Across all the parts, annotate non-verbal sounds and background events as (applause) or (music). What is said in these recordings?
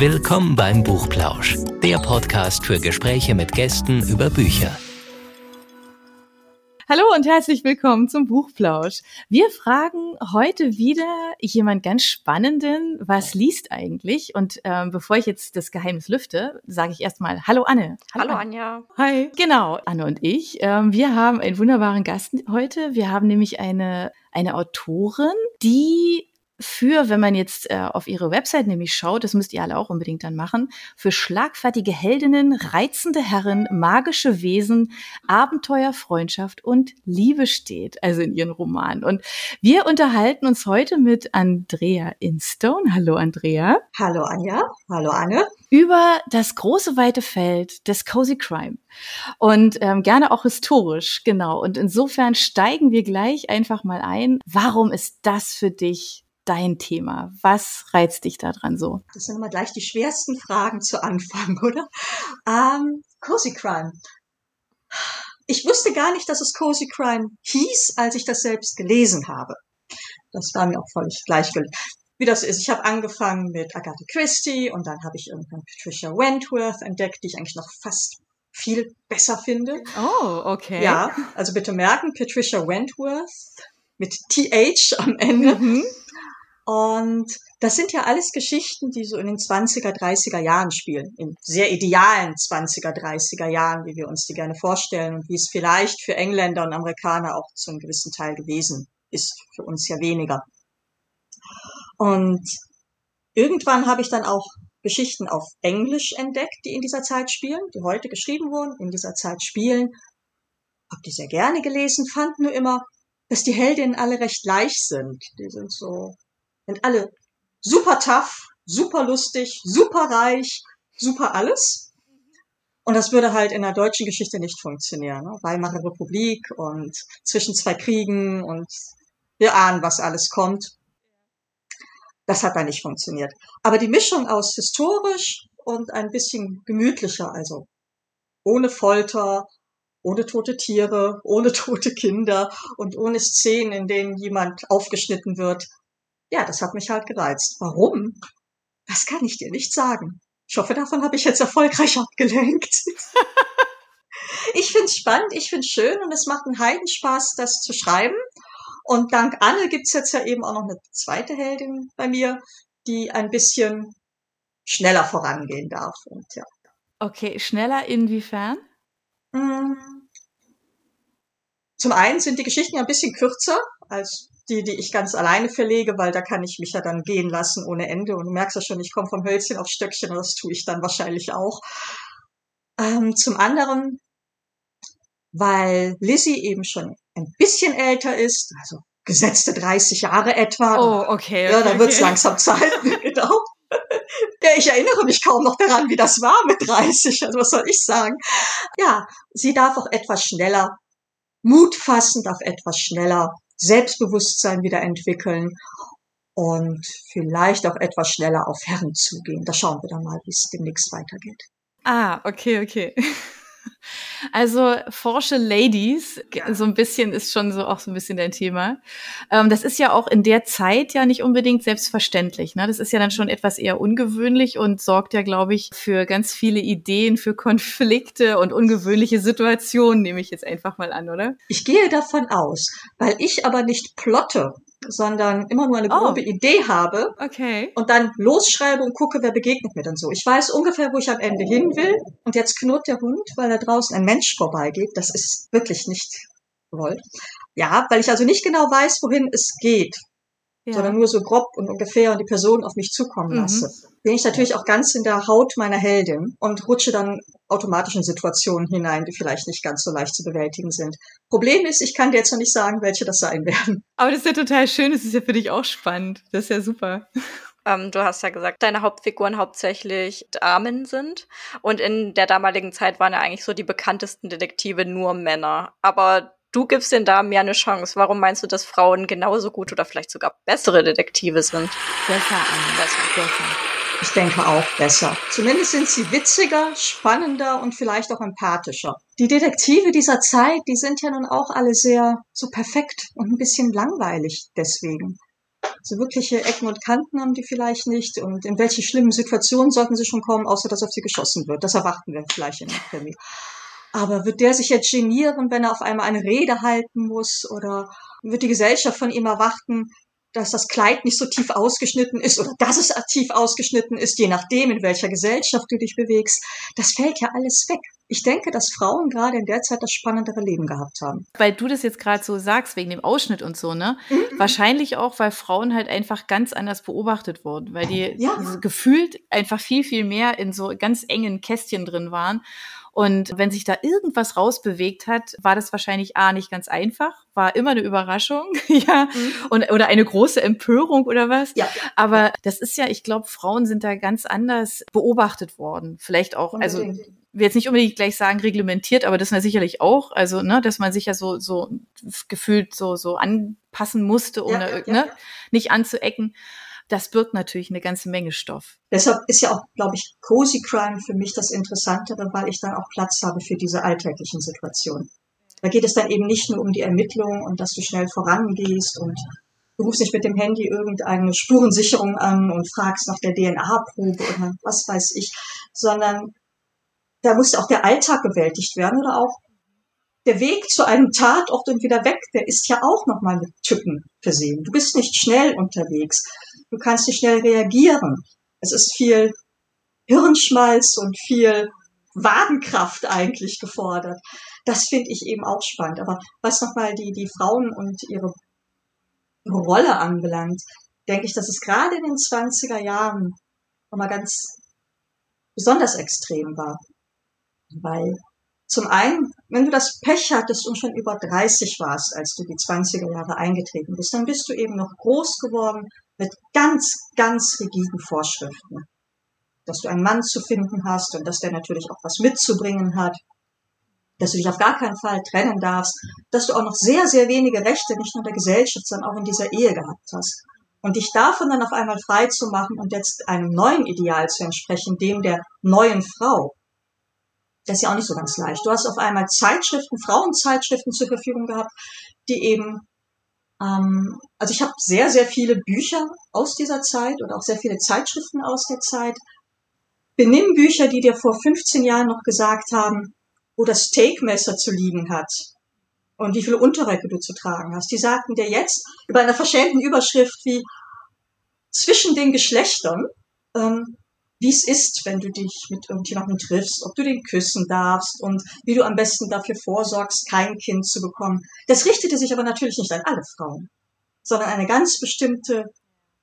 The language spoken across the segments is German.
Willkommen beim Buchplausch, der Podcast für Gespräche mit Gästen über Bücher. Hallo und herzlich willkommen zum Buchplausch. Wir fragen heute wieder jemand ganz Spannenden, was liest eigentlich? Und ähm, bevor ich jetzt das Geheimnis lüfte, sage ich erstmal Hallo Anne. Hallo, Hallo Anja. Hi. Genau, Anne und ich. Ähm, wir haben einen wunderbaren Gast heute. Wir haben nämlich eine eine Autorin, die für, wenn man jetzt äh, auf ihre Website nämlich schaut, das müsst ihr alle auch unbedingt dann machen, für schlagfertige Heldinnen, reizende Herren, magische Wesen, Abenteuer, Freundschaft und Liebe steht, also in ihren Romanen. Und wir unterhalten uns heute mit Andrea Instone. Hallo Andrea. Hallo Anja. Hallo Anne. Über das große weite Feld des Cozy Crime. Und ähm, gerne auch historisch, genau. Und insofern steigen wir gleich einfach mal ein. Warum ist das für dich dein Thema? Was reizt dich daran so? Das sind immer gleich die schwersten Fragen zu Anfang, (laughs) oder? Ähm, Cozy Crime. Ich wusste gar nicht, dass es Cozy Crime hieß, als ich das selbst gelesen habe. Das war mir auch völlig gleichgültig. Wie das ist, ich habe angefangen mit Agatha Christie und dann habe ich irgendwann Patricia Wentworth entdeckt, die ich eigentlich noch fast viel besser finde. Oh, okay. Ja, also bitte merken, Patricia Wentworth mit TH am Ende. Mhm. Und das sind ja alles Geschichten, die so in den 20er, 30er Jahren spielen. In sehr idealen 20er, 30er Jahren, wie wir uns die gerne vorstellen und wie es vielleicht für Engländer und Amerikaner auch zu einem gewissen Teil gewesen ist. Für uns ja weniger. Und irgendwann habe ich dann auch Geschichten auf Englisch entdeckt, die in dieser Zeit spielen, die heute geschrieben wurden, in dieser Zeit spielen. Hab die sehr gerne gelesen, fand nur immer, dass die Heldinnen alle recht leicht sind. Die sind so sind alle super tough, super lustig, super reich, super alles. Und das würde halt in der deutschen Geschichte nicht funktionieren. Ne? Weimarer Republik und zwischen zwei Kriegen und wir ahnen, was alles kommt. Das hat da nicht funktioniert. Aber die Mischung aus historisch und ein bisschen gemütlicher, also ohne Folter, ohne tote Tiere, ohne (laughs) tote Kinder und ohne Szenen, in denen jemand aufgeschnitten wird, ja, das hat mich halt gereizt. Warum? Das kann ich dir nicht sagen. Ich hoffe, davon habe ich jetzt erfolgreich (laughs) abgelenkt. ich find's spannend, ich find's schön und es macht einen Heidenspaß, das zu schreiben. Und dank Anne gibt's jetzt ja eben auch noch eine zweite Heldin bei mir, die ein bisschen schneller vorangehen darf. Und ja. Okay, schneller inwiefern? Hm. Zum einen sind die Geschichten ja ein bisschen kürzer als die, die ich ganz alleine verlege, weil da kann ich mich ja dann gehen lassen ohne Ende. Und du merkst ja schon, ich komme vom Hölzchen auf Stöckchen und das tue ich dann wahrscheinlich auch. Ähm, zum anderen, weil Lizzie eben schon ein bisschen älter ist, also gesetzte 30 Jahre etwa. Oh, okay. okay ja, dann wird's okay. langsam Zeit, (laughs) genau. Ja, ich erinnere mich kaum noch daran, wie das war mit 30. Also was soll ich sagen? Ja, sie darf auch etwas schneller Mut fassen, darf etwas schneller Selbstbewusstsein wieder entwickeln und vielleicht auch etwas schneller auf Herren zugehen. Da schauen wir dann mal, wie es demnächst weitergeht. Ah, okay, okay. (laughs) Also forsche Ladies, ja. so ein bisschen ist schon so auch so ein bisschen dein Thema. Ähm, das ist ja auch in der Zeit ja nicht unbedingt selbstverständlich. Ne? Das ist ja dann schon etwas eher ungewöhnlich und sorgt ja, glaube ich, für ganz viele Ideen, für Konflikte und ungewöhnliche Situationen, nehme ich jetzt einfach mal an, oder? Ich gehe davon aus, weil ich aber nicht plotte sondern immer nur eine oh. grobe oh. Idee habe okay. und dann losschreibe und gucke, wer begegnet mir dann so. Ich weiß ungefähr, wo ich am Ende hin will und jetzt knurrt der Hund, weil da draußen ein Mensch vorbeigeht. Das ist wirklich nicht gewollt. Ja, weil ich also nicht genau weiß, wohin es geht ja. sondern nur so grob und ungefähr und die Person auf mich zukommen mhm. lasse. Mhm. Bin ich natürlich auch ganz in der Haut meiner Heldin und rutsche dann automatisch in Situationen hinein, die vielleicht nicht ganz so leicht zu bewältigen sind. Problem ist, ich kann dir jetzt noch nicht sagen, welche das sein (laughs) werden. Aber das ist ja total schön, das ist ja für dich auch spannend. Das ist ja super. Ähm, du hast ja gesagt, deine Hauptfiguren hauptsächlich Damen sind. Und in der damaligen Zeit waren ja eigentlich so die bekanntesten Detektive nur Männer. Aber du gibst den Damen ja eine Chance. Warum meinst du, dass Frauen genauso gut oder vielleicht sogar bessere Detektive sind? Besser. Besser, besser. Ich denke auch besser. Zumindest sind sie witziger, spannender und vielleicht auch empathischer. Die Detektive dieser Zeit, die sind ja nun auch alle sehr so perfekt und ein bisschen langweilig deswegen. So wirkliche Ecken und Kanten haben die vielleicht nicht. Und in welche schlimmen Situationen sollten sie schon kommen, außer dass auf sie geschossen wird? Das erwarten wir vielleicht in der Krimi. Aber wird der sich jetzt genieren, wenn er auf einmal eine Rede halten muss? Oder wird die Gesellschaft von ihm erwarten, dass das Kleid nicht so tief ausgeschnitten ist oder dass es tief ausgeschnitten ist, je nachdem, in welcher Gesellschaft du dich bewegst. Das fällt ja alles weg. Ich denke, dass Frauen gerade in der Zeit das spannendere Leben gehabt haben. Weil du das jetzt gerade so sagst, wegen dem Ausschnitt und so, ne? Mhm. Wahrscheinlich auch, weil Frauen halt einfach ganz anders beobachtet wurden, weil die ja. gefühlt einfach viel, viel mehr in so ganz engen Kästchen drin waren. Und wenn sich da irgendwas rausbewegt hat, war das wahrscheinlich A nicht ganz einfach, war immer eine Überraschung, (laughs) ja, mhm. und, oder eine große Empörung oder was. Ja. Aber das ist ja, ich glaube, Frauen sind da ganz anders beobachtet worden. Vielleicht auch, also will jetzt nicht unbedingt gleich sagen reglementiert, aber das ist ja sicherlich auch, also ne, dass man sich ja so so gefühlt so so anpassen musste, um ja, ja, ne, ja. nicht anzuecken das birgt natürlich eine ganze Menge Stoff. Deshalb ist ja auch, glaube ich, Cozy Crime für mich das Interessantere, weil ich dann auch Platz habe für diese alltäglichen Situationen. Da geht es dann eben nicht nur um die Ermittlung und dass du schnell vorangehst und du rufst nicht mit dem Handy irgendeine Spurensicherung an und fragst nach der DNA-Probe oder was weiß ich, sondern da muss auch der Alltag bewältigt werden oder auch der Weg zu einem Tatort und wieder weg, der ist ja auch nochmal mit Tücken versehen. Du bist nicht schnell unterwegs. Du kannst nicht schnell reagieren. Es ist viel Hirnschmalz und viel Wadenkraft eigentlich gefordert. Das finde ich eben auch spannend. Aber was nochmal die, die Frauen und ihre, ihre Rolle anbelangt, denke ich, dass es gerade in den 20er Jahren nochmal ganz besonders extrem war. Weil zum einen, wenn du das Pech hattest und schon über 30 warst, als du die 20er Jahre eingetreten bist, dann bist du eben noch groß geworden mit ganz, ganz rigiden Vorschriften. Dass du einen Mann zu finden hast und dass der natürlich auch was mitzubringen hat, dass du dich auf gar keinen Fall trennen darfst, dass du auch noch sehr, sehr wenige Rechte nicht nur in der Gesellschaft, sondern auch in dieser Ehe gehabt hast. Und dich davon dann auf einmal frei zu machen und jetzt einem neuen Ideal zu entsprechen, dem der neuen Frau, das ist ja auch nicht so ganz leicht. Du hast auf einmal Zeitschriften, Frauenzeitschriften zur Verfügung gehabt, die eben, ähm, also ich habe sehr, sehr viele Bücher aus dieser Zeit und auch sehr viele Zeitschriften aus der Zeit. Benimm Bücher, die dir vor 15 Jahren noch gesagt haben, wo das Steakmesser zu liegen hat und wie viele Unterröcke du zu tragen hast. Die sagten dir jetzt über einer verschämten Überschrift wie zwischen den Geschlechtern ähm, wie es ist, wenn du dich mit irgendjemandem triffst, ob du den küssen darfst und wie du am besten dafür vorsorgst, kein Kind zu bekommen. Das richtete sich aber natürlich nicht an alle Frauen, sondern eine ganz bestimmte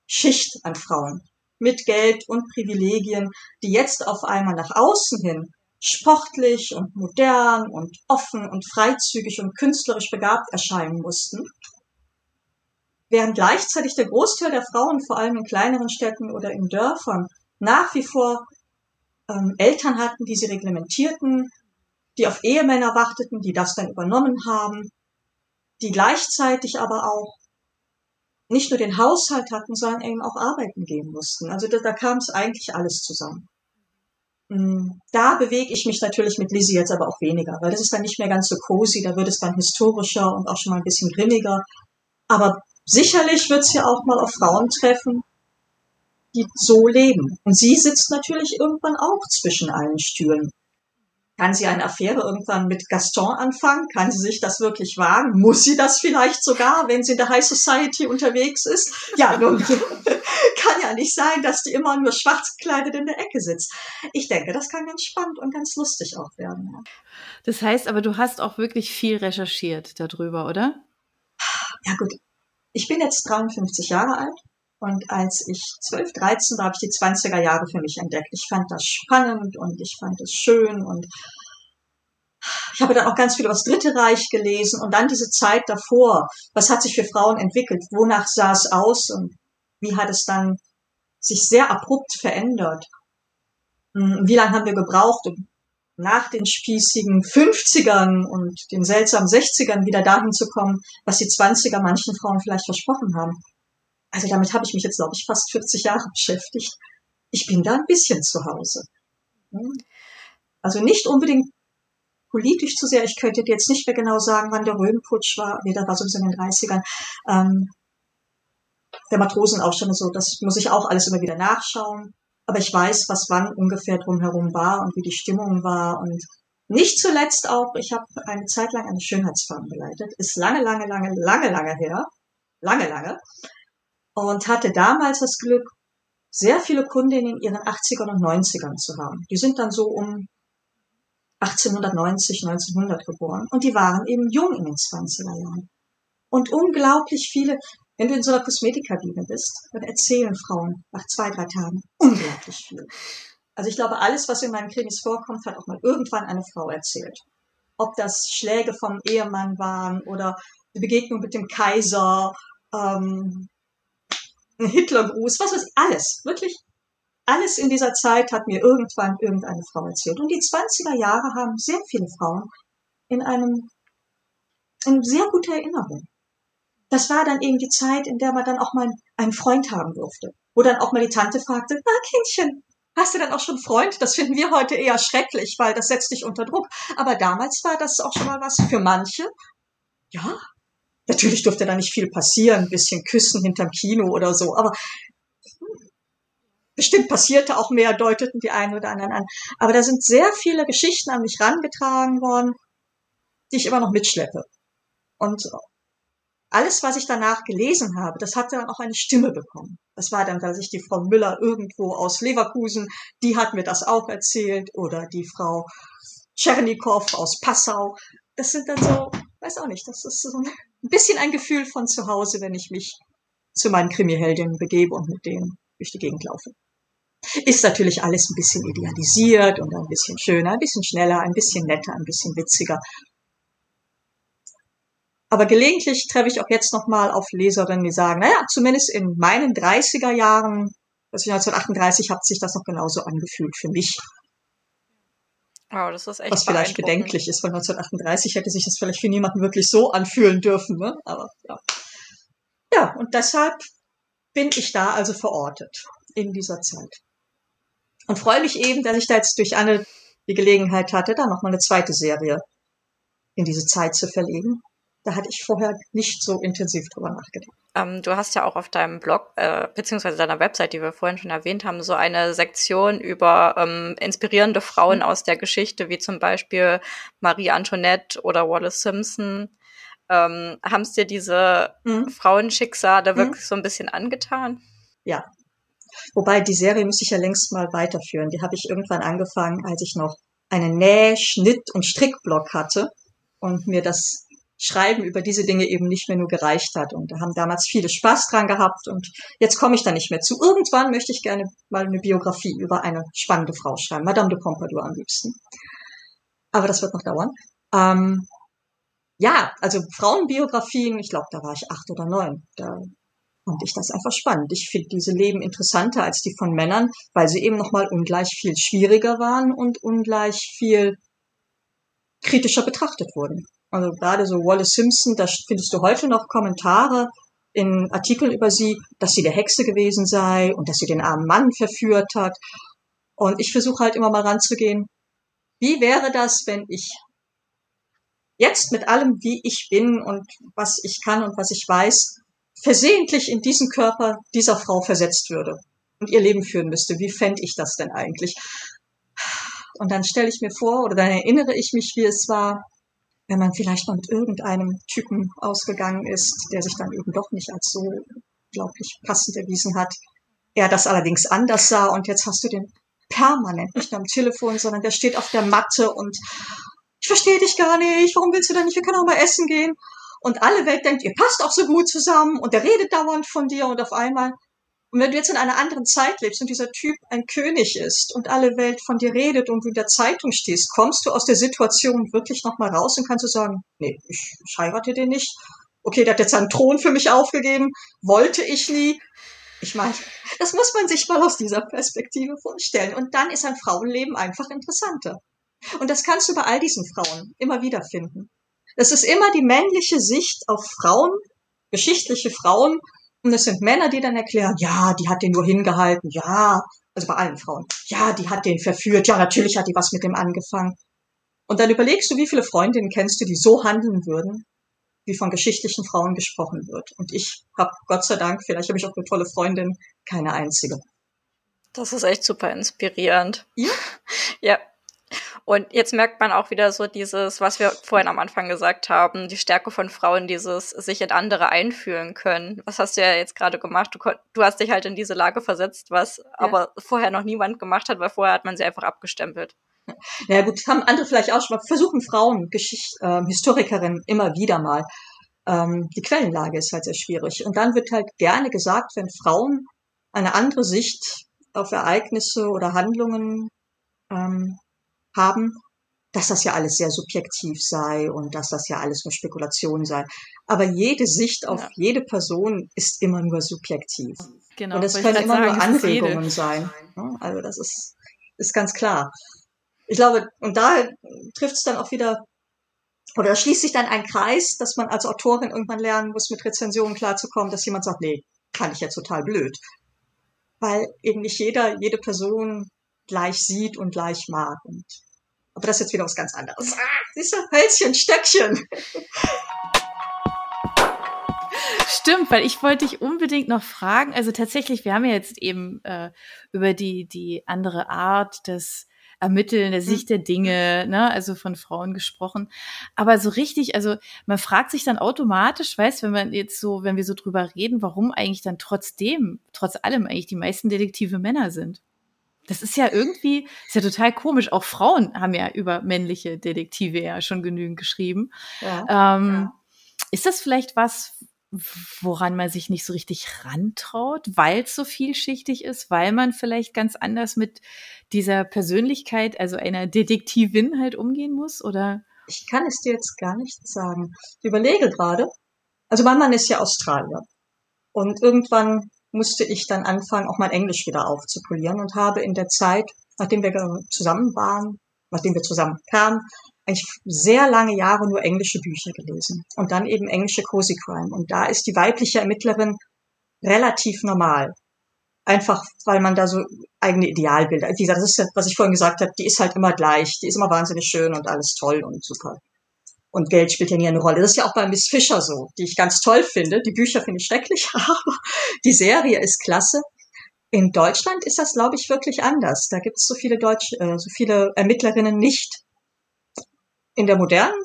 Schicht an Frauen mit Geld und Privilegien, die jetzt auf einmal nach außen hin sportlich und modern und offen und freizügig und künstlerisch begabt erscheinen mussten, während gleichzeitig der Großteil der Frauen, vor allem in kleineren Städten oder in Dörfern, nach wie vor ähm, Eltern hatten, die sie reglementierten, die auf Ehemänner warteten, die das dann übernommen haben, die gleichzeitig aber auch nicht nur den Haushalt hatten, sondern eben auch arbeiten gehen mussten. Also da, da kam es eigentlich alles zusammen. Mm, da bewege ich mich natürlich mit Lizzie jetzt aber auch weniger, weil das ist dann nicht mehr ganz so cozy, da wird es dann historischer und auch schon mal ein bisschen grimmiger. Aber sicherlich wird es ja auch mal auf Frauen treffen, die so leben. Und sie sitzt natürlich irgendwann auch zwischen allen Stühlen. Kann sie eine Affäre irgendwann mit Gaston anfangen? Kann sie sich das wirklich wagen? Muss sie das vielleicht sogar, wenn sie in der High Society unterwegs ist? Ja, nun (laughs) kann ja nicht sein, dass die immer nur schwarz gekleidet in der Ecke sitzt. Ich denke, das kann ganz spannend und ganz lustig auch werden. Ja. Das heißt aber, du hast auch wirklich viel recherchiert darüber, oder? Ja gut, ich bin jetzt 53 Jahre alt und als ich 12, 13 war, habe ich die 20er Jahre für mich entdeckt. Ich fand das spannend und ich fand es schön und ich habe dann auch ganz viel über das Dritte Reich gelesen und dann diese Zeit davor. Was hat sich für Frauen entwickelt? Wonach sah es aus und wie hat es dann sich sehr abrupt verändert? Hm, wie lange haben wir gebraucht, um nach den spießigen 50ern und den seltsamen 60ern wieder dahin zu kommen, was die 20er manchen Frauen vielleicht versprochen haben? Also damit habe ich mich jetzt, glaube ich, fast 40 Jahre beschäftigt. Ich bin da ein bisschen zu Hause. Also nicht unbedingt politisch zu sehr. Ich könnte dir jetzt nicht mehr genau sagen, wann der Röhmputsch war. Nee, das war sowieso in den 30ern. Ähm, der Matrosenaufstand und so, das muss ich auch alles immer wieder nachschauen. Aber ich weiß, was wann ungefähr drumherum war und wie die Stimmung war und nicht zuletzt auch, ich habe eine Zeit lang eine Schönheitsfarm geleitet, ist lange, lange, lange, lange, lange her, lange, lange, und hatte damals das Glück, sehr viele Kundinnen in ihren 80ern und 90ern zu haben. Die sind dann so um 1890, 1900 geboren und die waren eben jung in den 20er Jahren. Und unglaublich viele, wenn du in so einer Kosmetikkabine bist, dann erzählen Frauen nach zwei, drei Tagen unglaublich viel. Also ich glaube, alles, was in meinen Krimis vorkommt, hat auch mal irgendwann eine Frau erzählt. Ob das Schläge vom Ehemann waren oder die Begegnung mit dem Kaiser, ähm, ein Hitlergruß, was weiß ich, alles, wirklich alles in dieser Zeit hat mir irgendwann irgendeine Frau erzählt. Und die 20er Jahre haben sehr viele Frauen in einem, in sehr guter Erinnerung. Das war dann eben die Zeit, in der man dann auch mal einen Freund haben durfte. Wo dann auch mal die Tante fragte, na Kindchen, Hast du dann auch schon Freund? Das finden wir heute eher schrecklich, weil das setzt dich unter Druck. Aber damals war das auch schon mal was für manche. Ja, natürlich durfte da nicht viel passieren, ein bisschen küssen hinterm Kino oder so, aber bestimmt passierte auch mehr, deuteten die einen oder anderen an. Aber da sind sehr viele Geschichten an mich rangetragen worden, die ich immer noch mitschleppe. Und alles, was ich danach gelesen habe, das hatte dann auch eine Stimme bekommen. Das war dann, dass ich die Frau Müller irgendwo aus Leverkusen, die hat mir das auch erzählt, oder die Frau Tschernikow aus Passau. Das sind dann so, weiß auch nicht, das ist so ein bisschen ein Gefühl von zu Hause, wenn ich mich zu meinen Krimiheldinnen begebe und mit denen durch die Gegend laufe. Ist natürlich alles ein bisschen idealisiert und ein bisschen schöner, ein bisschen schneller, ein bisschen netter, ein bisschen witziger. Aber gelegentlich treffe ich auch jetzt nochmal auf Leserinnen, die sagen, naja, zumindest in meinen 30er Jahren, also 1938, hat sich das noch genauso angefühlt für mich. Wow, das ist echt Was vielleicht bedenklich ist, weil 1938 hätte sich das vielleicht für niemanden wirklich so anfühlen dürfen, ne? Aber ja. Ja, und deshalb bin ich da also verortet in dieser Zeit. Und freue mich eben, dass ich da jetzt durch Anne die Gelegenheit hatte, da nochmal eine zweite Serie in diese Zeit zu verlegen. Da hatte ich vorher nicht so intensiv drüber nachgedacht. Ähm, du hast ja auch auf deinem Blog, äh, beziehungsweise deiner Website, die wir vorhin schon erwähnt haben, so eine Sektion über ähm, inspirierende Frauen mhm. aus der Geschichte, wie zum Beispiel Marie Antoinette oder Wallace Simpson. Ähm, haben es dir diese mhm. Frauenschicksale mhm. wirklich so ein bisschen angetan? Ja. Wobei die Serie müsste ich ja längst mal weiterführen. Die habe ich irgendwann angefangen, als ich noch einen Näh-, Schnitt- und Strickblog hatte und mir das Schreiben über diese Dinge eben nicht mehr nur gereicht hat. Und da haben damals viele Spaß dran gehabt und jetzt komme ich da nicht mehr zu. Irgendwann möchte ich gerne mal eine Biografie über eine spannende Frau schreiben, Madame de Pompadour am liebsten. Aber das wird noch dauern. Ähm, ja, also Frauenbiografien, ich glaube, da war ich acht oder neun. Da fand ich das einfach spannend. Ich finde diese Leben interessanter als die von Männern, weil sie eben nochmal ungleich viel schwieriger waren und ungleich viel kritischer betrachtet wurden. Also gerade so Wallace Simpson, da findest du heute noch Kommentare in Artikeln über sie, dass sie der Hexe gewesen sei und dass sie den armen Mann verführt hat. Und ich versuche halt immer mal ranzugehen, wie wäre das, wenn ich jetzt mit allem, wie ich bin und was ich kann und was ich weiß, versehentlich in diesen Körper dieser Frau versetzt würde und ihr Leben führen müsste. Wie fände ich das denn eigentlich? Und dann stelle ich mir vor oder dann erinnere ich mich, wie es war, wenn man vielleicht mal mit irgendeinem Typen ausgegangen ist, der sich dann eben doch nicht als so unglaublich passend erwiesen hat, er das allerdings anders sah und jetzt hast du den permanent nicht nur am Telefon, sondern der steht auf der Matte und ich verstehe dich gar nicht, warum willst du denn nicht, wir können auch mal essen gehen. Und alle Welt denkt, ihr passt auch so gut zusammen und der redet dauernd von dir und auf einmal und wenn du jetzt in einer anderen Zeit lebst und dieser Typ ein König ist und alle Welt von dir redet und du in der Zeitung stehst, kommst du aus der Situation wirklich nochmal raus und kannst du sagen, nee, ich, ich heirate den nicht. Okay, der hat jetzt seinen Thron für mich aufgegeben, wollte ich nie. Ich meine, das muss man sich mal aus dieser Perspektive vorstellen. Und dann ist ein Frauenleben einfach interessanter. Und das kannst du bei all diesen Frauen immer wieder finden. Es ist immer die männliche Sicht auf Frauen, geschichtliche Frauen, und es sind Männer, die dann erklären, ja, die hat den nur hingehalten, ja, also bei allen Frauen, ja, die hat den verführt, ja, natürlich hat die was mit dem angefangen. Und dann überlegst du, wie viele Freundinnen kennst du, die so handeln würden? wie von geschichtlichen Frauen gesprochen wird. Und ich habe, Gott sei Dank, vielleicht habe ich auch eine tolle Freundin, keine einzige. Das ist echt super inspirierend. Ja. (laughs) Ja. Und jetzt merkt man auch wieder so dieses, was wir vorhin am Anfang gesagt haben, die Stärke von Frauen, dieses sich in andere einfühlen können. Was hast du ja jetzt gerade gemacht? Du, du, hast dich halt in diese Lage versetzt, was ja. aber vorher noch niemand gemacht hat, weil vorher hat man sie einfach abgestempelt. Ja gut, haben andere vielleicht auch schon mal versuchen Frauen, Geschicht, äh, Historikerinnen immer wieder mal. Ähm, die Quellenlage ist halt sehr schwierig. Und dann wird halt gerne gesagt, wenn Frauen eine andere Sicht auf Ereignisse oder Handlungen ähm, haben, dass das ja alles sehr subjektiv sei und dass das ja alles nur Spekulation sei. Aber jede Sicht auf ja. jede Person ist immer nur subjektiv. Genau, und es können immer sagen, nur Anregungen sein. Also das ist, ist ganz klar. Ich glaube, und da trifft es dann auch wieder, oder schließt sich dann ein Kreis, dass man als Autorin irgendwann lernen muss, mit Rezensionen klarzukommen, dass jemand sagt, nee, kann ich jetzt total blöd. Weil eben nicht jeder, jede Person gleich sieht und gleich mag. Und aber das ist jetzt wieder was ganz anderes. Ah, siehst du, Hölzchen, Stöckchen. Stimmt, weil ich wollte dich unbedingt noch fragen. Also tatsächlich, wir haben ja jetzt eben äh, über die die andere Art des Ermitteln der Sicht der Dinge, ne, also von Frauen gesprochen. Aber so richtig, also man fragt sich dann automatisch, weißt, wenn man jetzt so, wenn wir so drüber reden, warum eigentlich dann trotzdem, trotz allem eigentlich die meisten Detektive Männer sind. Das ist ja irgendwie, ist ja total komisch. Auch Frauen haben ja über männliche Detektive ja schon genügend geschrieben. Ja, ähm, ja. Ist das vielleicht was, woran man sich nicht so richtig rantraut, weil es so vielschichtig ist, weil man vielleicht ganz anders mit dieser Persönlichkeit, also einer Detektivin halt umgehen muss, oder? Ich kann es dir jetzt gar nicht sagen. Ich überlege gerade. Also mein Mann ist ja Australier. Und irgendwann musste ich dann anfangen, auch mein Englisch wieder aufzupolieren und habe in der Zeit, nachdem wir zusammen waren, nachdem wir zusammen kamen, eigentlich sehr lange Jahre nur englische Bücher gelesen und dann eben englische Cozy Crime. Und da ist die weibliche Ermittlerin relativ normal. Einfach, weil man da so eigene Idealbilder, wie gesagt, das ist was ich vorhin gesagt habe, die ist halt immer gleich, die ist immer wahnsinnig schön und alles toll und super. Und Geld spielt ja nie eine Rolle. Das ist ja auch bei Miss Fischer so, die ich ganz toll finde. Die Bücher finde ich schrecklich, (laughs) aber die Serie ist klasse. In Deutschland ist das, glaube ich, wirklich anders. Da gibt es so viele Deutsche, äh, so viele Ermittlerinnen nicht. In der modernen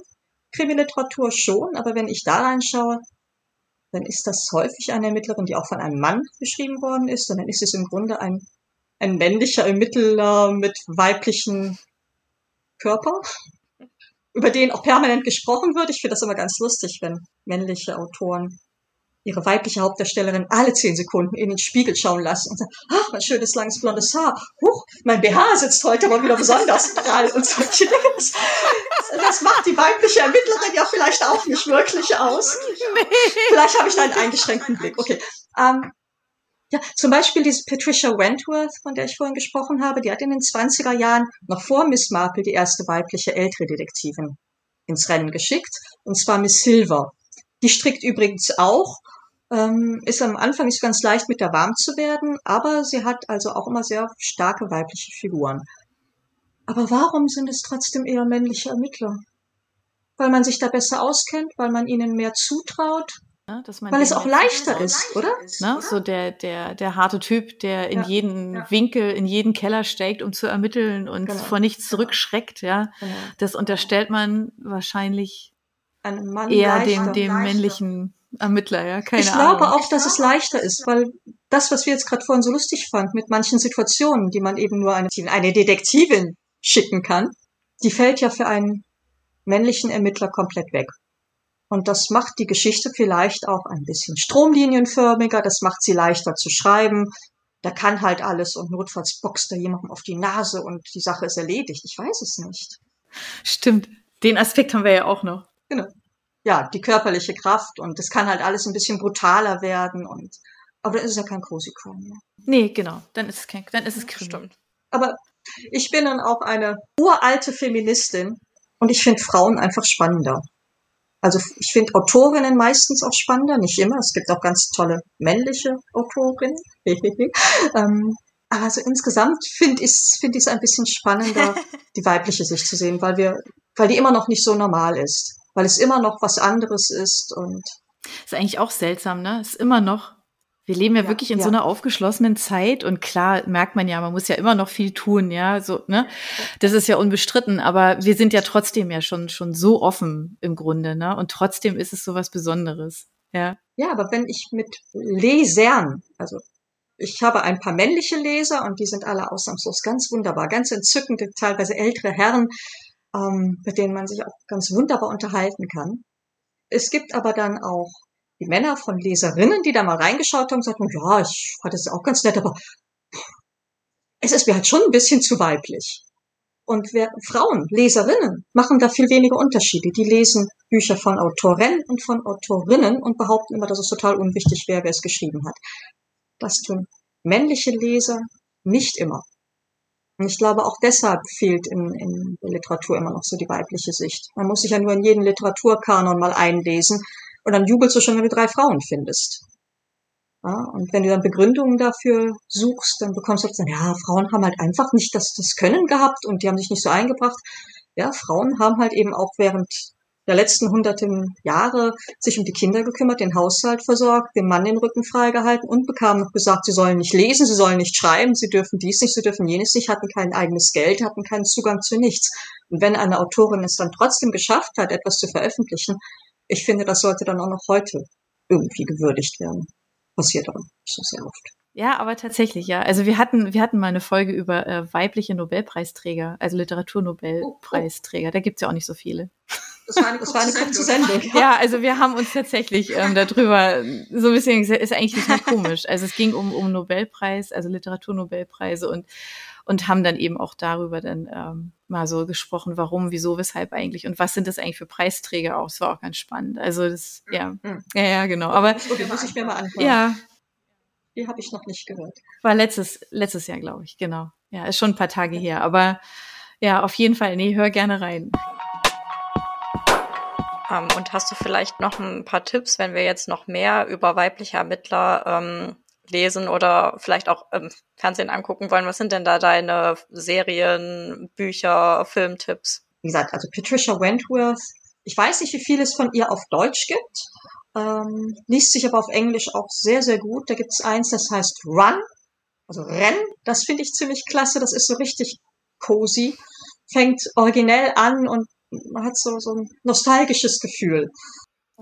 Krimiliteratur schon, aber wenn ich da reinschaue, dann ist das häufig eine Ermittlerin, die auch von einem Mann geschrieben worden ist, und dann ist es im Grunde ein, ein männlicher Ermittler mit weiblichen Körper über den auch permanent gesprochen wird. Ich finde das immer ganz lustig, wenn männliche Autoren ihre weibliche Hauptdarstellerin alle zehn Sekunden in den Spiegel schauen lassen und sagen, ach, mein schönes langes blondes Haar, huch, mein BH sitzt heute mal wieder besonders prall und solche Dinge. Das, das macht die weibliche Ermittlerin ja vielleicht auch nicht wirklich aus. (laughs) Vielleicht habe ich da einen eingeschränkten Blick. Okay. Ähm, ja, zum Beispiel diese Patricia Wentworth, von der ich vorhin gesprochen habe, die hat in den 20er Jahren noch vor Miss Marple die erste weibliche ältere Detektivin ins Rennen geschickt, und zwar Miss Silver. Die strickt übrigens auch, ähm, ist am Anfang nicht ganz leicht mit der warm zu werden, aber sie hat also auch immer sehr starke weibliche Figuren. Aber warum sind es trotzdem eher männliche Ermittler? Weil man sich da besser auskennt, weil man ihnen mehr zutraut, Ne? Dass man Weil es auch leichter ist, oder? Ne? So der, der, der harte Typ, der in ja, jeden ja. Winkel, in jeden Keller steigt, um zu ermitteln und genau. vor nichts zurückschreckt, ja. Genau. Das unterstellt man wahrscheinlich eher leichter, dem, dem leichter. männlichen Ermittler, ja. Keine ich Ahnung. glaube auch, dass es leichter ist, weil das, was wir jetzt gerade vorhin so lustig fanden, mit manchen Situationen, die man eben nur eine, eine Detektivin schicken kann, die fällt ja für einen männlichen Ermittler komplett weg. Und das macht die Geschichte vielleicht auch ein bisschen stromlinienförmiger, das macht sie leichter zu schreiben. Da kann halt alles und notfalls boxt da jemandem auf die Nase und die Sache ist erledigt. Ich weiß es nicht. Stimmt. Den Aspekt haben wir ja auch noch. Genau. Ja, die körperliche Kraft und das kann halt alles ein bisschen brutaler werden und aber dann ist es ja kein Cozy Crime mehr. Nee, genau. Dann ist es kein, dann ist es. Stimmt. Aber ich bin dann auch eine uralte Feministin und ich finde Frauen einfach spannender. Also ich finde Autorinnen meistens auch spannender, nicht immer. Es gibt auch ganz tolle männliche Autorinnen. (laughs) ähm, aber also insgesamt finde ich es find ein bisschen spannender, (laughs) die weibliche Sicht zu sehen, weil wir, weil die immer noch nicht so normal ist. weil es immer noch was anderes ist und ist eigentlich auch seltsam, ne? Ist immer noch wir leben ja, ja wirklich in ja. so einer aufgeschlossenen Zeit und klar merkt man ja, man muss ja immer noch viel tun, ja, so, ne? Das ist ja unbestritten, aber wir sind ja trotzdem ja schon, schon so offen im Grunde, ne? Und trotzdem ist es so was Besonderes, ja. Ja, aber wenn ich mit Lesern, also ich habe ein paar männliche Leser und die sind alle ausnahmslos ganz wunderbar, ganz entzückende, teilweise ältere Herren, ähm, mit denen man sich auch ganz wunderbar unterhalten kann. Es gibt aber dann auch die Männer von Leserinnen, die da mal reingeschaut haben, sagten, ja, ich fand das auch ganz nett, aber es ist mir halt schon ein bisschen zu weiblich. Und wer, Frauen, Leserinnen, machen da viel weniger Unterschiede. Die lesen Bücher von Autorinnen und von Autorinnen und behaupten immer, dass es total unwichtig wäre, wer es geschrieben hat. Das tun männliche Leser nicht immer. Und ich glaube, auch deshalb fehlt in, in der Literatur immer noch so die weibliche Sicht. Man muss sich ja nur in jeden Literaturkanon mal einlesen und dann jubelst du schon, wenn du drei Frauen findest. Ja, und wenn du dann Begründungen dafür suchst, dann bekommst du dann, ja, Frauen haben halt einfach nicht das, das Können gehabt und die haben sich nicht so eingebracht. Ja, Frauen haben halt eben auch während der letzten hunderten Jahre sich um die Kinder gekümmert, den Haushalt versorgt, dem Mann den Rücken freigehalten und bekamen noch gesagt, sie sollen nicht lesen, sie sollen nicht schreiben, sie dürfen dies nicht, sie dürfen jenes nicht, hatten kein eigenes Geld, hatten keinen Zugang zu nichts. Und wenn eine Autorin es dann trotzdem geschafft hat, etwas zu veröffentlichen, ich finde, das sollte dann auch noch heute irgendwie gewürdigt werden. Passiert aber nicht so sehr oft. Ja, aber tatsächlich, ja. Also wir hatten, wir hatten mal eine Folge über äh, weibliche Nobelpreisträger, also Literaturnobelpreisträger. Da gibt's ja auch nicht so viele. Das war eine, das war eine kurze Sendung. Ja, also wir haben uns tatsächlich ähm, darüber so ein bisschen, ist eigentlich nicht mehr komisch. Also es ging um, um Nobelpreis, also Literaturnobelpreise und und haben dann eben auch darüber dann ähm, mal so gesprochen, warum, wieso, weshalb eigentlich und was sind das eigentlich für Preisträger auch. Das war auch ganz spannend. Also das, ja, mhm. ja, ja, genau. Aber okay, muss ich mir mal anhören. Ja. Die habe ich noch nicht gehört. War letztes, letztes Jahr, glaube ich, genau. Ja, ist schon ein paar Tage her. Aber ja, auf jeden Fall, nee, hör gerne rein. Um, ähm, und hast du vielleicht noch ein paar Tipps, wenn wir jetzt noch mehr über weibliche Ermittler ähm, lesen oder vielleicht auch im Fernsehen angucken wollen, was sind denn da deine Serien, Bücher, Filmtipps? Wie gesagt, also Patricia Wentworth, ich weiß nicht, wie viel es von ihr auf Deutsch gibt, ähm, liest sich aber auf Englisch auch sehr, sehr gut. Da gibt es eins, das heißt Run, also Renn. Das finde ich ziemlich klasse. Das ist so richtig cozy. Fängt originell an und man hat so, so ein nostalgisches Gefühl.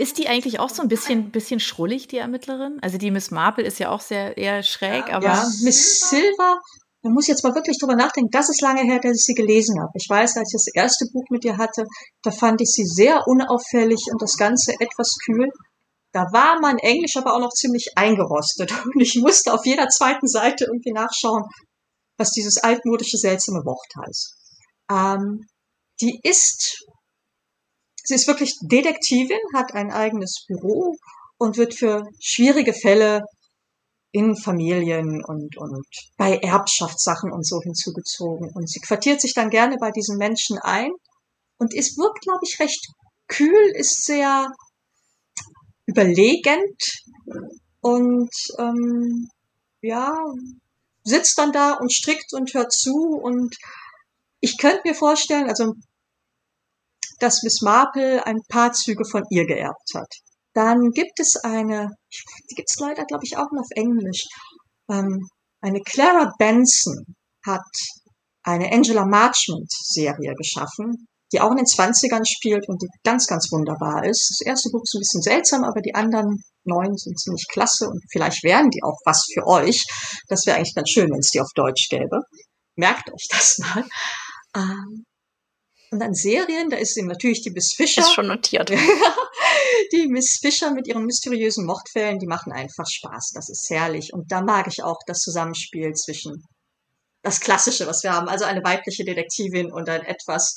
Ist die eigentlich auch so ein bisschen, bisschen schrullig, die Ermittlerin? Also die Miss Marple ist ja auch sehr eher schräg, ja, aber. Ja, Miss Silver, da muss ich jetzt mal wirklich drüber nachdenken. Das ist lange her, dass ich sie gelesen habe. Ich weiß, als ich das erste Buch mit ihr hatte, da fand ich sie sehr unauffällig und das Ganze etwas kühl. Da war mein Englisch aber auch noch ziemlich eingerostet (laughs) und ich musste auf jeder zweiten Seite irgendwie nachschauen, was dieses altmodische seltsame Wort heißt. Ähm, die ist Sie ist wirklich Detektivin, hat ein eigenes Büro und wird für schwierige Fälle in Familien und, und bei Erbschaftssachen und so hinzugezogen. Und sie quartiert sich dann gerne bei diesen Menschen ein und ist, wirkt, glaube ich, recht kühl, ist sehr überlegend und ähm, ja, sitzt dann da und strickt und hört zu und ich könnte mir vorstellen, also dass Miss Marple ein paar Züge von ihr geerbt hat. Dann gibt es eine, die gibt es leider, glaube ich, auch noch auf Englisch. Ähm, eine Clara Benson hat eine Angela Marchment-Serie geschaffen, die auch in den 20ern spielt und die ganz, ganz wunderbar ist. Das erste Buch ist ein bisschen seltsam, aber die anderen neun sind ziemlich klasse und vielleicht wären die auch was für euch. Das wäre eigentlich ganz schön, wenn es die auf Deutsch gäbe. Merkt euch das mal. Ähm, und an Serien, da ist eben natürlich die Miss Fisher. Ist schon notiert. (laughs) die Miss Fisher mit ihren mysteriösen Mordfällen, die machen einfach Spaß. Das ist herrlich. Und da mag ich auch das Zusammenspiel zwischen das Klassische, was wir haben, also eine weibliche Detektivin und ein etwas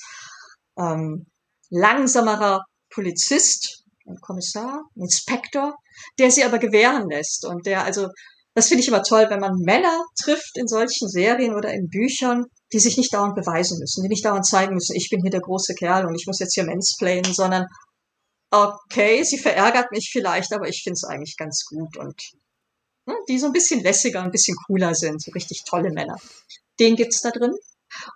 ähm, langsamerer Polizist, ein Kommissar, ein Inspektor, der sie aber gewähren lässt und der also das finde ich immer toll, wenn man Männer trifft in solchen Serien oder in Büchern, die sich nicht dauernd beweisen müssen, die nicht dauernd zeigen müssen, ich bin hier der große Kerl und ich muss jetzt hier mansplainen, sondern okay, sie verärgert mich vielleicht, aber ich finde es eigentlich ganz gut und ne, die so ein bisschen lässiger, ein bisschen cooler sind, so richtig tolle Männer. Den gibt's da drin.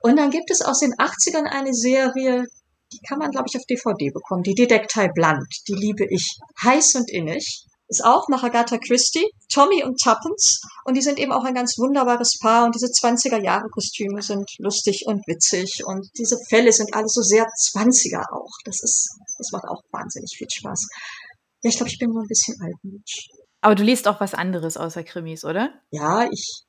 Und dann gibt es aus den 80ern eine Serie, Die kann man, glaube ich, auf DVD bekommen. Die Detektei Blunt, die liebe ich heiß und innig. Ist auch nach Agatha Christie, Tommy und Tuppence. Und die sind eben auch ein ganz wunderbares Paar. Und diese 20er-Jahre-Kostüme sind lustig und witzig. Und diese Fälle sind alle so sehr 20er auch. Das ist, das macht auch wahnsinnig viel Spaß. Ja, ich glaube, ich bin nur ein bisschen altmütig. Aber du liest auch was anderes außer Krimis, oder? Ja, ich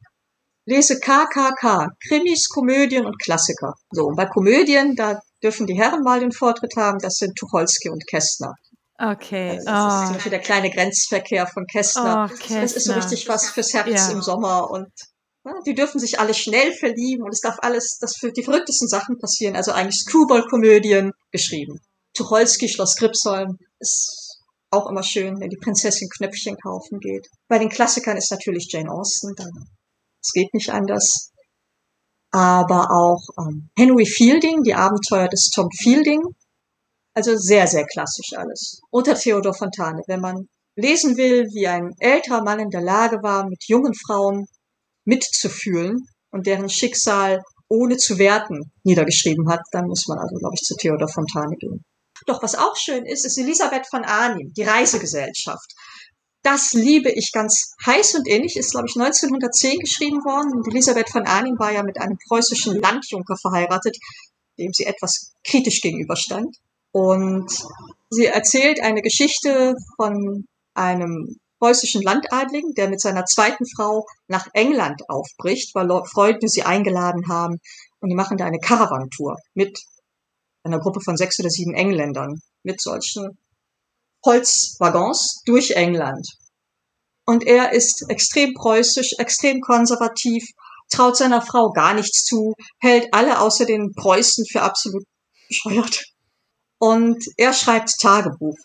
lese KKK, Krimis, Komödien und Klassiker. So, und bei Komödien, da dürfen die Herren mal den Vortritt haben, das sind Tucholsky und Kästner. Okay. Also das oh. ist zum Beispiel der kleine Grenzverkehr von Kästner. Oh, Kästner. Das ist so richtig was fürs Herz ja. im Sommer und ja, die dürfen sich alle schnell verlieben und es darf alles, das für die verrücktesten Sachen passieren. Also eigentlich Screwball-Komödien geschrieben. Tucholsky, Schloss Gripsholm, ist auch immer schön, wenn die Prinzessin Knöpfchen kaufen geht. Bei den Klassikern ist natürlich Jane Austen, dann, es geht nicht anders. Aber auch ähm, Henry Fielding, die Abenteuer des Tom Fielding, also sehr, sehr klassisch alles. Unter Theodor Fontane. Wenn man lesen will, wie ein älterer Mann in der Lage war, mit jungen Frauen mitzufühlen und deren Schicksal ohne zu werten niedergeschrieben hat, dann muss man also, glaube ich, zu Theodor Fontane gehen. Doch was auch schön ist, ist Elisabeth von Arnim, die Reisegesellschaft. Das liebe ich ganz heiß und innig, ist, glaube ich, 1910 geschrieben worden. Und Elisabeth von Arnim war ja mit einem preußischen Landjunker verheiratet, dem sie etwas kritisch gegenüberstand. Und sie erzählt eine Geschichte von einem preußischen Landadligen, der mit seiner zweiten Frau nach England aufbricht, weil Freunde sie eingeladen haben. Und die machen da eine Caravantour mit einer Gruppe von sechs oder sieben Engländern, mit solchen Holzwaggons durch England. Und er ist extrem preußisch, extrem konservativ, traut seiner Frau gar nichts zu, hält alle außer den Preußen für absolut bescheuert und er schreibt Tagebuch.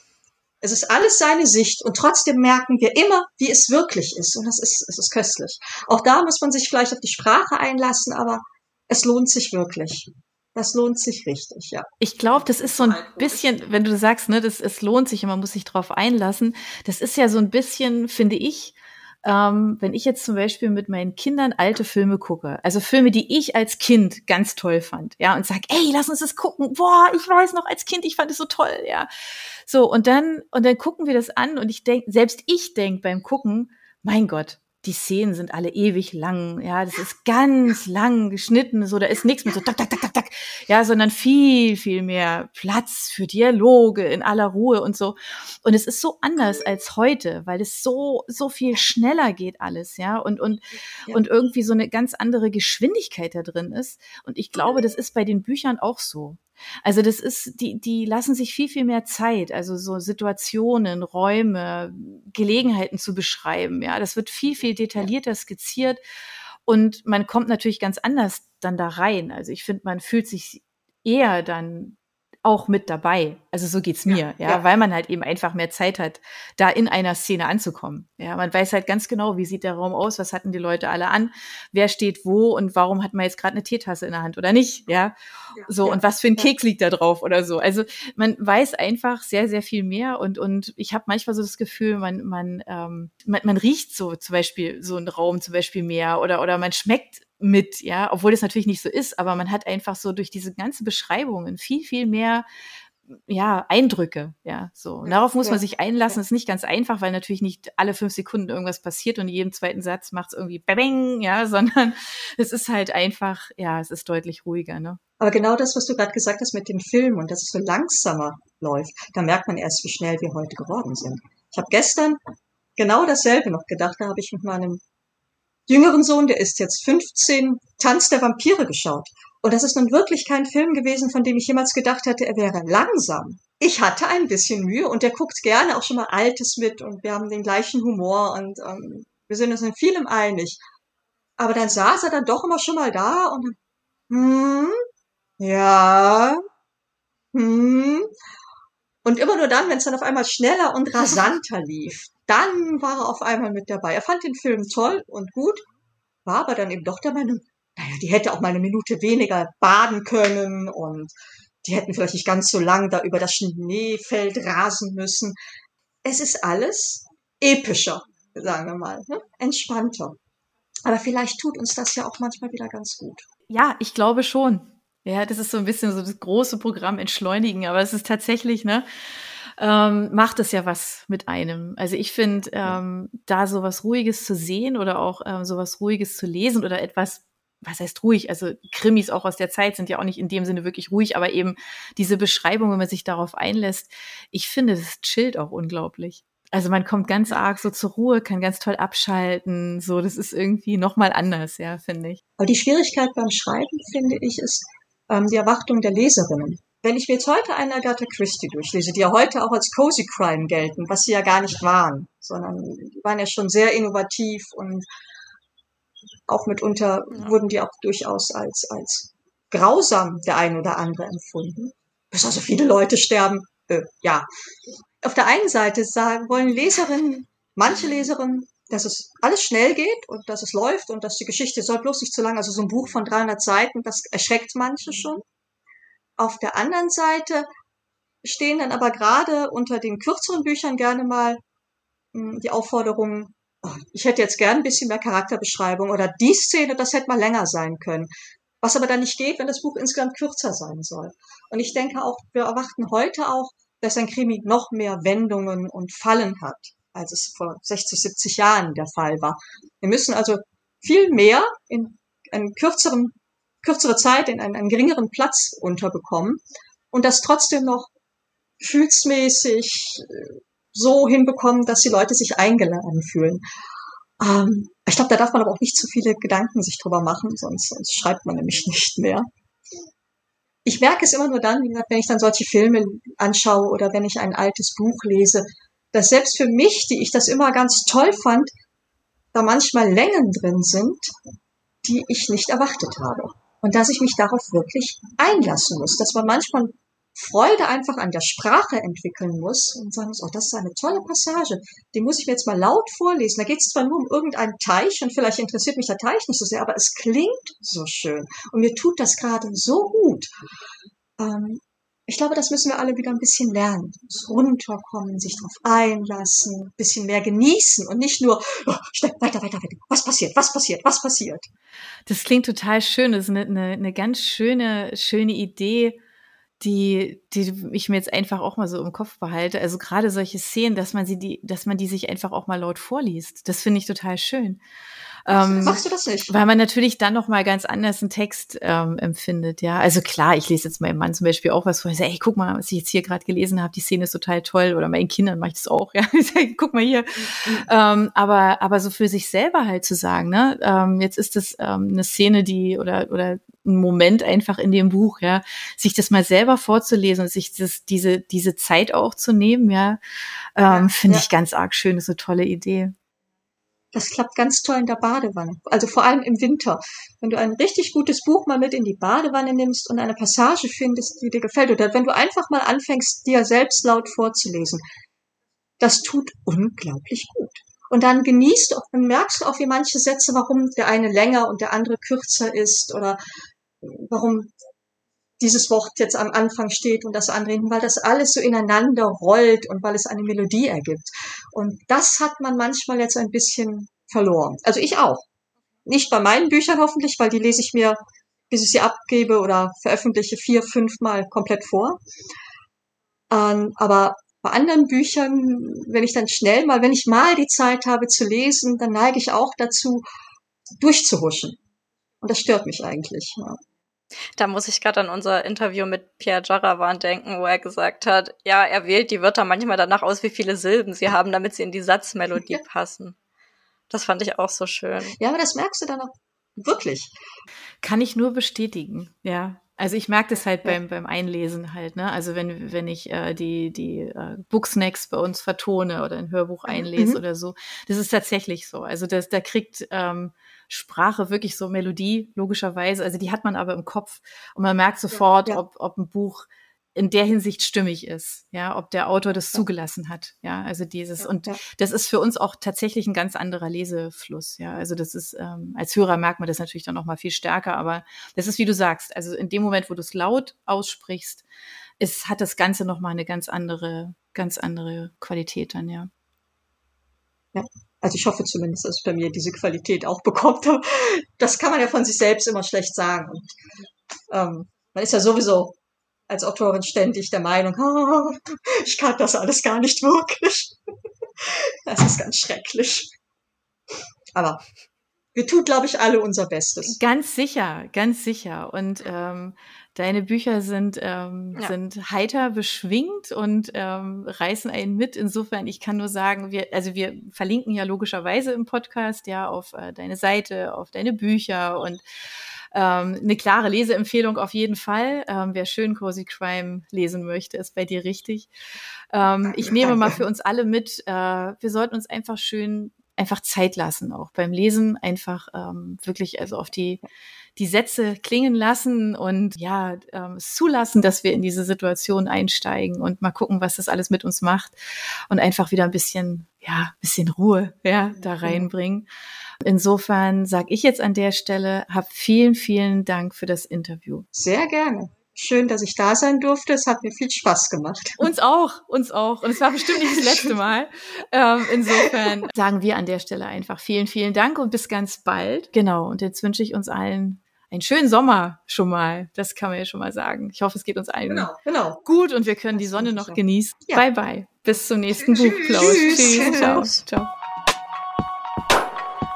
Es ist alles seine Sicht und trotzdem merken wir immer, wie es wirklich ist und das ist, es ist köstlich. Auch da muss man sich vielleicht auf die Sprache einlassen, aber es lohnt sich wirklich. Das lohnt sich richtig, ja. Ich glaube, das ist so ein bisschen, wenn du sagst, ne, das, es lohnt sich und man muss sich drauf einlassen. Das ist ja so ein bisschen, finde ich, ähm, wenn ich jetzt zum Beispiel mit meinen Kindern alte Filme gucke, also Filme, die ich als Kind ganz toll fand, ja, und sag, ey, lass uns das gucken, boah, ich weiß noch als Kind, ich fand es so toll, ja. So, und dann, und dann gucken wir das an und ich denke, selbst ich denke beim Gucken, mein Gott, die Szenen sind alle ewig lang, ja, das ist ganz lang geschnitten, so, da ist nichts mit so tak, tak, tak, tak, tak, ja, sondern viel, viel mehr Platz für Dialoge in aller Ruhe und so. Und es ist so anders als heute, weil es so, so viel schneller geht alles, ja, und, und, ja. und irgendwie so eine ganz andere Geschwindigkeit da drin ist. Und ich glaube, das ist bei den Büchern auch so. Also das ist, die, die lassen sich viel, viel mehr Zeit, also so Situationen, Räume, Gelegenheiten zu beschreiben. Ja, das wird viel, viel detaillierter skizziert und man kommt natürlich ganz anders dann da rein. Also ich finde, man fühlt sich eher dann auch mit dabei. Also so geht's mir, ja, ja, ja, weil man halt eben einfach mehr Zeit hat, da in einer Szene anzukommen. Ja, man weiß halt ganz genau, wie sieht der Raum aus, was hatten die Leute alle an, wer steht wo und warum hat man jetzt gerade eine Teetasse in der Hand oder nicht, ja. ja so und was für ein Keks liegt da drauf oder so. Also man weiß einfach sehr sehr viel mehr und und ich habe manchmal so das Gefühl, man man, ähm, man man riecht so zum Beispiel so einen Raum zum Beispiel mehr oder oder man schmeckt mit, ja, obwohl das natürlich nicht so ist, aber man hat einfach so durch diese ganze Beschreibungen viel, viel mehr ja, Eindrücke, ja, so. Und darauf muss man sich einlassen. Das ist nicht ganz einfach, weil natürlich nicht alle fünf Sekunden irgendwas passiert und in jedem zweiten Satz macht es irgendwie bang, ja, (laughs) sondern es ist halt einfach, ja, es ist deutlich ruhiger, ne? Aber genau das, was du gerade gesagt hast mit dem Film und dass es so langsamer läuft, da merkt man erst, wie schnell wir heute geworden sind. Ich habe gestern genau dasselbe noch gedacht, da habe ich mit meinem jüngeren Sohn, der ist jetzt 15, Tanz der Vampire geschaut. Und das ist nun wirklich kein Film gewesen, von dem ich jemals gedacht hätte, er wäre langsam. Ich hatte ein bisschen Mühe und der guckt gerne auch schon mal Altes mit und wir haben den gleichen Humor und ähm, wir sind uns in vielem einig. Aber dann saß er dann doch immer schon mal da und hm, ja, hm. Und immer nur dann, wenn es dann auf einmal schneller und rasanter lief, dann war er auf einmal mit dabei. Er fand den Film toll und gut, war aber dann eben doch der Meinung, naja, die hätte auch mal eine Minute weniger baden können und die hätten vielleicht nicht ganz so lang da über das Schneefeld rasen müssen. Es ist alles epischer, sagen wir mal, ne? entspannter. Aber vielleicht tut uns das ja auch manchmal wieder ganz gut. Ja, ich glaube schon. Ja, das ist so ein bisschen so das große Programm entschleunigen, aber es ist tatsächlich, ne, ähm, macht es ja was mit einem. Also ich finde, ähm, da so was Ruhiges zu sehen oder auch ähm, so was Ruhiges zu lesen oder etwas was heißt ruhig? Also Krimis auch aus der Zeit sind ja auch nicht in dem Sinne wirklich ruhig, aber eben diese Beschreibung, wenn man sich darauf einlässt, ich finde, das chillt auch unglaublich. Also man kommt ganz arg so zur Ruhe, kann ganz toll abschalten. So, das ist irgendwie nochmal anders, ja, finde ich. Aber die Schwierigkeit beim Schreiben, finde ich, ist ähm, die Erwartung der Leserinnen. Wenn ich mir jetzt heute eine Agatha Christie durchlese, die ja heute auch als Cozy Crime gelten, was sie ja gar nicht waren, sondern die waren ja schon sehr innovativ und auch mitunter ja. wurden die auch durchaus als, als grausam der ein oder andere empfunden. Bis also viele Leute sterben. Äh, ja. Auf der einen Seite sagen, wollen Leserinnen, manche Leserinnen, dass es alles schnell geht und dass es läuft und dass die Geschichte soll bloß nicht zu lang, also so ein Buch von 300 Seiten, das erschreckt manche schon. Auf der anderen Seite stehen dann aber gerade unter den kürzeren Büchern gerne mal hm, die Aufforderungen, ich hätte jetzt gern ein bisschen mehr Charakterbeschreibung oder die Szene, das hätte mal länger sein können. Was aber dann nicht geht, wenn das Buch insgesamt kürzer sein soll. Und ich denke auch, wir erwarten heute auch, dass ein Krimi noch mehr Wendungen und Fallen hat, als es vor 60, 70 Jahren der Fall war. Wir müssen also viel mehr in einen kürzeren, kürzere Zeit in einen, einen geringeren Platz unterbekommen und das trotzdem noch gefühlsmäßig so hinbekommen, dass die Leute sich eingeladen fühlen. Ähm, ich glaube, da darf man aber auch nicht zu viele Gedanken sich drüber machen, sonst, sonst schreibt man nämlich (laughs) nicht mehr. Ich merke es immer nur dann, wenn ich dann solche Filme anschaue oder wenn ich ein altes Buch lese, dass selbst für mich, die ich das immer ganz toll fand, da manchmal Längen drin sind, die ich nicht erwartet habe. Und dass ich mich darauf wirklich einlassen muss, dass man manchmal Freude einfach an der Sprache entwickeln muss und sagen muss, oh, das ist eine tolle Passage, die muss ich mir jetzt mal laut vorlesen. Da geht es zwar nur um irgendeinen Teich und vielleicht interessiert mich der Teich nicht so sehr, aber es klingt so schön und mir tut das gerade so gut. Ähm, ich glaube, das müssen wir alle wieder ein bisschen lernen. Runterkommen, sich darauf einlassen, ein bisschen mehr genießen und nicht nur, oh, schnell, weiter, weiter, weiter. Was passiert, was passiert, was passiert? Das klingt total schön. Das ist eine, eine, eine ganz schöne, schöne Idee, die, die ich mir jetzt einfach auch mal so im Kopf behalte. Also gerade solche Szenen, dass man sie, die, dass man die sich einfach auch mal laut vorliest. Das finde ich total schön. Ähm, Machst du das nicht? Weil man natürlich dann noch mal ganz anders einen Text ähm, empfindet, ja. Also klar, ich lese jetzt meinem Mann zum Beispiel auch was vor. Ich sage, ey, guck mal, was ich jetzt hier gerade gelesen habe, die Szene ist total toll. Oder meinen Kindern mache ich das auch, (laughs) ja. Ich sage, guck mal hier. Mhm. Ähm, aber, aber so für sich selber halt zu sagen, ne, ähm, jetzt ist das ähm, eine Szene, die oder oder Moment einfach in dem Buch, ja, sich das mal selber vorzulesen und sich das, diese, diese Zeit auch zu nehmen, ja, ähm, finde ja. ich ganz arg schön, das ist eine tolle Idee. Das klappt ganz toll in der Badewanne. Also vor allem im Winter. Wenn du ein richtig gutes Buch mal mit in die Badewanne nimmst und eine Passage findest, die dir gefällt, oder wenn du einfach mal anfängst, dir selbst laut vorzulesen, das tut unglaublich gut. Und dann genießt auch, dann merkst du auch, wie manche Sätze, warum der eine länger und der andere kürzer ist oder warum dieses Wort jetzt am Anfang steht und das andere weil das alles so ineinander rollt und weil es eine Melodie ergibt. Und das hat man manchmal jetzt ein bisschen verloren. Also ich auch. Nicht bei meinen Büchern hoffentlich, weil die lese ich mir, bis ich sie abgebe oder veröffentliche, vier, fünfmal komplett vor. Ähm, aber bei anderen Büchern, wenn ich dann schnell mal, wenn ich mal die Zeit habe zu lesen, dann neige ich auch dazu, durchzuhuschen. Und das stört mich eigentlich. Ja. Da muss ich gerade an unser Interview mit Pierre Jarawan denken, wo er gesagt hat, ja, er wählt die Wörter manchmal danach aus, wie viele Silben sie haben, damit sie in die Satzmelodie ja. (laughs) passen. Das fand ich auch so schön. Ja, aber das merkst du dann auch wirklich. Kann ich nur bestätigen, ja. Also ich merke das halt ja. beim, beim Einlesen halt, ne? Also wenn, wenn ich äh, die, die äh, Booksnacks bei uns vertone oder ein Hörbuch einlese mhm. oder so, das ist tatsächlich so. Also das, da kriegt ähm, Sprache wirklich so Melodie, logischerweise. Also die hat man aber im Kopf und man merkt sofort, ja, ja. Ob, ob ein Buch in der Hinsicht stimmig ist, ja, ob der Autor das zugelassen hat, ja, also dieses und das ist für uns auch tatsächlich ein ganz anderer Lesefluss, ja, also das ist ähm, als Hörer merkt man das natürlich dann noch mal viel stärker, aber das ist wie du sagst, also in dem Moment, wo du es laut aussprichst, ist hat das Ganze noch mal eine ganz andere, ganz andere Qualität dann, ja. Ja. Also ich hoffe zumindest, dass es bei mir diese Qualität auch bekommt. (laughs) Das kann man ja von sich selbst immer schlecht sagen. Und, ähm, Man ist ja sowieso als Autorin ständig der Meinung, oh, ich kann das alles gar nicht wirklich. (laughs) Das ist ganz schrecklich. Aber wir tun, glaube ich, alle unser Bestes. Ganz sicher, ganz sicher. Und ähm, deine Bücher sind, ähm, ja. sind heiter beschwingt und ähm, reißen einen mit. Insofern, ich kann nur sagen, wir, also wir verlinken ja logischerweise im Podcast ja auf äh, deine Seite, auf deine Bücher und ähm, eine klare Leseempfehlung auf jeden Fall. Ähm, wer schön Cozy Crime lesen möchte, ist bei dir richtig. Ähm, ich nehme mal für uns alle mit, äh, wir sollten uns einfach schön einfach Zeit lassen, auch beim Lesen einfach ähm, wirklich also auf die die Sätze klingen lassen und ja ähm, zulassen, dass wir in diese Situation einsteigen und mal gucken, was das alles mit uns macht und einfach wieder ein bisschen ja bisschen Ruhe ja da reinbringen. Insofern sage ich jetzt an der Stelle, hab vielen vielen Dank für das Interview. Sehr gerne. Schön, dass ich da sein durfte. Es hat mir viel Spaß gemacht. Uns auch, uns auch. Und es war bestimmt nicht das (laughs) letzte Mal. Ähm, insofern sagen wir an der Stelle einfach vielen, vielen Dank und bis ganz bald. Genau. Und jetzt wünsche ich uns allen einen schönen Sommer schon mal. Das kann man ja schon mal sagen. Ich hoffe, es geht uns allen genau, genau. gut und wir können das die Sonne noch so. genießen. Ja. Bye, bye. Bis zum nächsten Buchplausch. Tschüss. Tschüss. Ciao. Ciao.